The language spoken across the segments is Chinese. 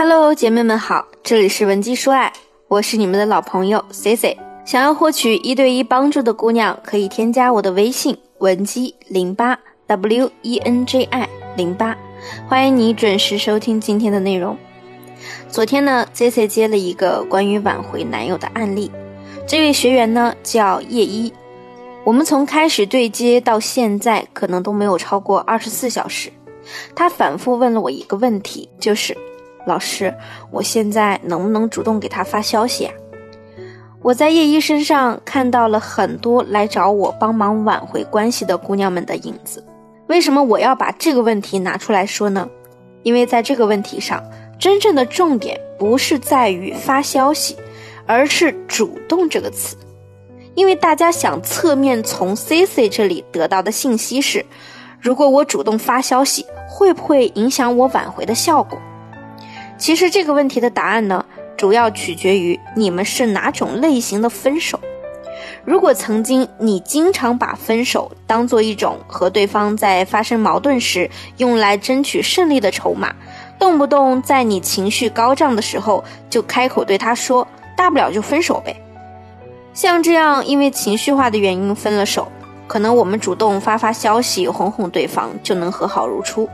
Hello，姐妹们好，这里是文姬说爱，我是你们的老朋友 C C。想要获取一对一帮助的姑娘，可以添加我的微信文姬零八 W E N J I 零八，欢迎你准时收听今天的内容。昨天呢，C C 接了一个关于挽回男友的案例，这位学员呢叫叶一，我们从开始对接到现在，可能都没有超过二十四小时。他反复问了我一个问题，就是老师，我现在能不能主动给他发消息啊？我在叶一身上看到了很多来找我帮忙挽回关系的姑娘们的影子。为什么我要把这个问题拿出来说呢？因为在这个问题上，真正的重点不是在于发消息，而是“主动”这个词。因为大家想侧面从 C C 这里得到的信息是：如果我主动发消息，会不会影响我挽回的效果？其实这个问题的答案呢？主要取决于你们是哪种类型的分手。如果曾经你经常把分手当做一种和对方在发生矛盾时用来争取胜利的筹码，动不动在你情绪高涨的时候就开口对他说“大不了就分手呗”，像这样因为情绪化的原因分了手，可能我们主动发发消息哄哄对方就能和好如初。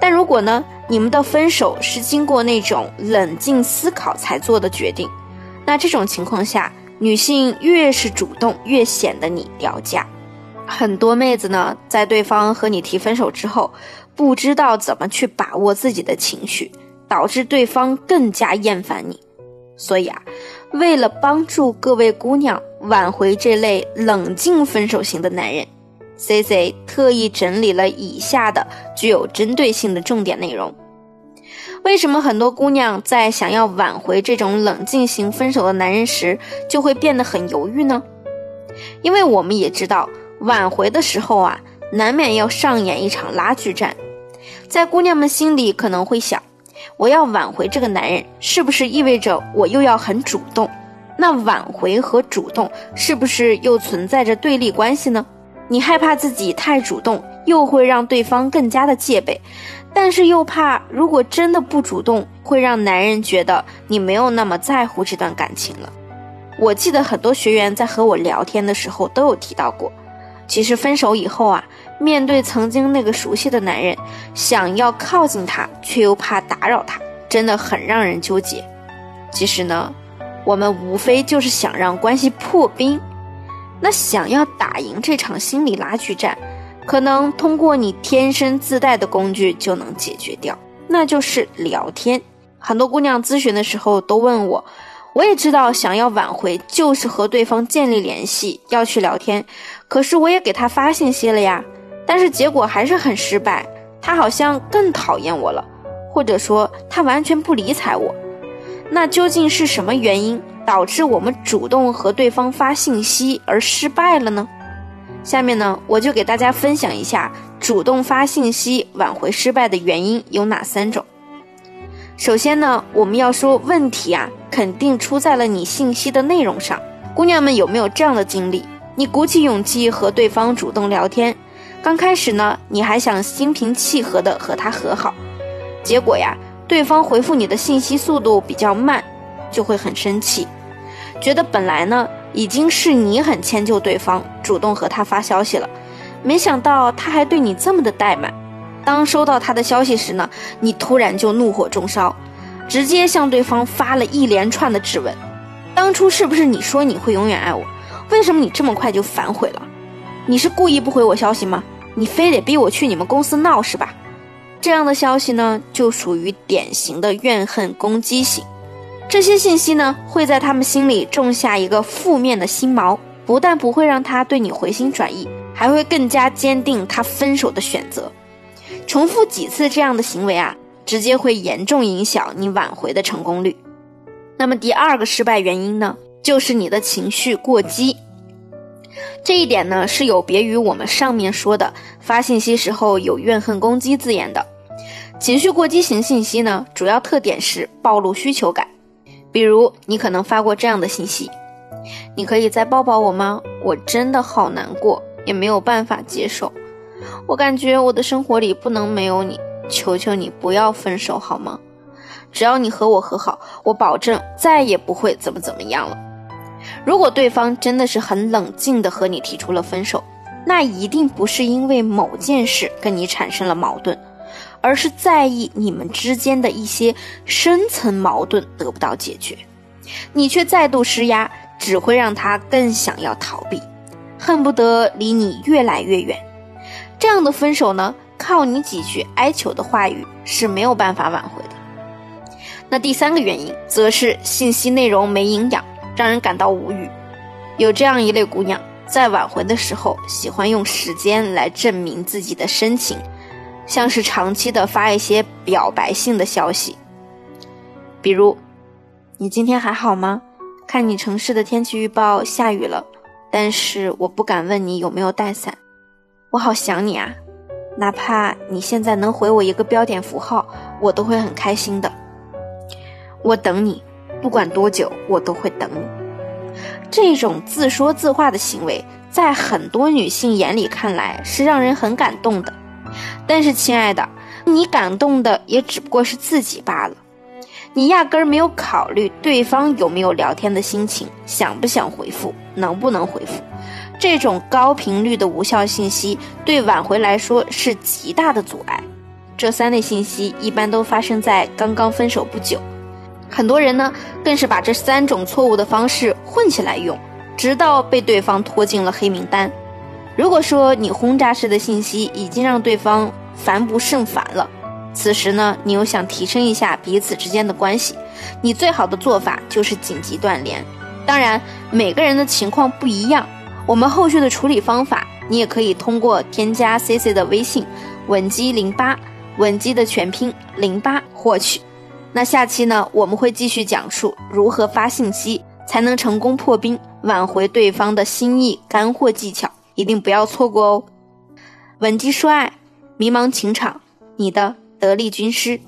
但如果呢，你们的分手是经过那种冷静思考才做的决定，那这种情况下，女性越是主动，越显得你掉价。很多妹子呢，在对方和你提分手之后，不知道怎么去把握自己的情绪，导致对方更加厌烦你。所以啊，为了帮助各位姑娘挽回这类冷静分手型的男人。C C 特意整理了以下的具有针对性的重点内容。为什么很多姑娘在想要挽回这种冷静型分手的男人时，就会变得很犹豫呢？因为我们也知道，挽回的时候啊，难免要上演一场拉锯战。在姑娘们心里可能会想：我要挽回这个男人，是不是意味着我又要很主动？那挽回和主动是不是又存在着对立关系呢？你害怕自己太主动，又会让对方更加的戒备，但是又怕如果真的不主动，会让男人觉得你没有那么在乎这段感情了。我记得很多学员在和我聊天的时候都有提到过，其实分手以后啊，面对曾经那个熟悉的男人，想要靠近他，却又怕打扰他，真的很让人纠结。其实呢，我们无非就是想让关系破冰。那想要打赢这场心理拉锯战，可能通过你天生自带的工具就能解决掉，那就是聊天。很多姑娘咨询的时候都问我，我也知道想要挽回就是和对方建立联系，要去聊天，可是我也给他发信息了呀，但是结果还是很失败，他好像更讨厌我了，或者说他完全不理睬我，那究竟是什么原因？导致我们主动和对方发信息而失败了呢？下面呢，我就给大家分享一下主动发信息挽回失败的原因有哪三种。首先呢，我们要说问题啊，肯定出在了你信息的内容上。姑娘们有没有这样的经历？你鼓起勇气和对方主动聊天，刚开始呢，你还想心平气和的和他和好，结果呀，对方回复你的信息速度比较慢。就会很生气，觉得本来呢已经是你很迁就对方，主动和他发消息了，没想到他还对你这么的怠慢。当收到他的消息时呢，你突然就怒火中烧，直接向对方发了一连串的质问：当初是不是你说你会永远爱我？为什么你这么快就反悔了？你是故意不回我消息吗？你非得逼我去你们公司闹是吧？这样的消息呢，就属于典型的怨恨攻击型。这些信息呢，会在他们心里种下一个负面的心锚，不但不会让他对你回心转意，还会更加坚定他分手的选择。重复几次这样的行为啊，直接会严重影响你挽回的成功率。那么第二个失败原因呢，就是你的情绪过激。这一点呢，是有别于我们上面说的发信息时候有怨恨攻击字眼的。情绪过激型信息呢，主要特点是暴露需求感。比如，你可能发过这样的信息：“你可以再抱抱我吗？我真的好难过，也没有办法接受。我感觉我的生活里不能没有你，求求你不要分手好吗？”只要你和我和好，我保证再也不会怎么怎么样了。如果对方真的是很冷静的和你提出了分手，那一定不是因为某件事跟你产生了矛盾，而是在意你们之间的一些深层矛盾得不到解决，你却再度施压，只会让他更想要逃避，恨不得离你越来越远。这样的分手呢，靠你几句哀求的话语是没有办法挽回的。那第三个原因，则是信息内容没营养，让人感到无语。有这样一类姑娘，在挽回的时候，喜欢用时间来证明自己的深情，像是长期的发一些表白性的消息，比如：“你今天还好吗？看你城市的天气预报下雨了，但是我不敢问你有没有带伞。我好想你啊，哪怕你现在能回我一个标点符号，我都会很开心的。”我等你，不管多久，我都会等你。这种自说自话的行为，在很多女性眼里看来是让人很感动的。但是，亲爱的，你感动的也只不过是自己罢了。你压根儿没有考虑对方有没有聊天的心情，想不想回复，能不能回复。这种高频率的无效信息，对挽回来说是极大的阻碍。这三类信息一般都发生在刚刚分手不久。很多人呢，更是把这三种错误的方式混起来用，直到被对方拖进了黑名单。如果说你轰炸式的信息已经让对方烦不胜烦了，此时呢，你又想提升一下彼此之间的关系，你最好的做法就是紧急断联。当然，每个人的情况不一样，我们后续的处理方法，你也可以通过添加 C C 的微信，稳基零八，稳基的全拼零八获取。那下期呢，我们会继续讲述如何发信息才能成功破冰，挽回对方的心意，干货技巧一定不要错过哦。稳基说爱，迷茫情场，你的得力军师。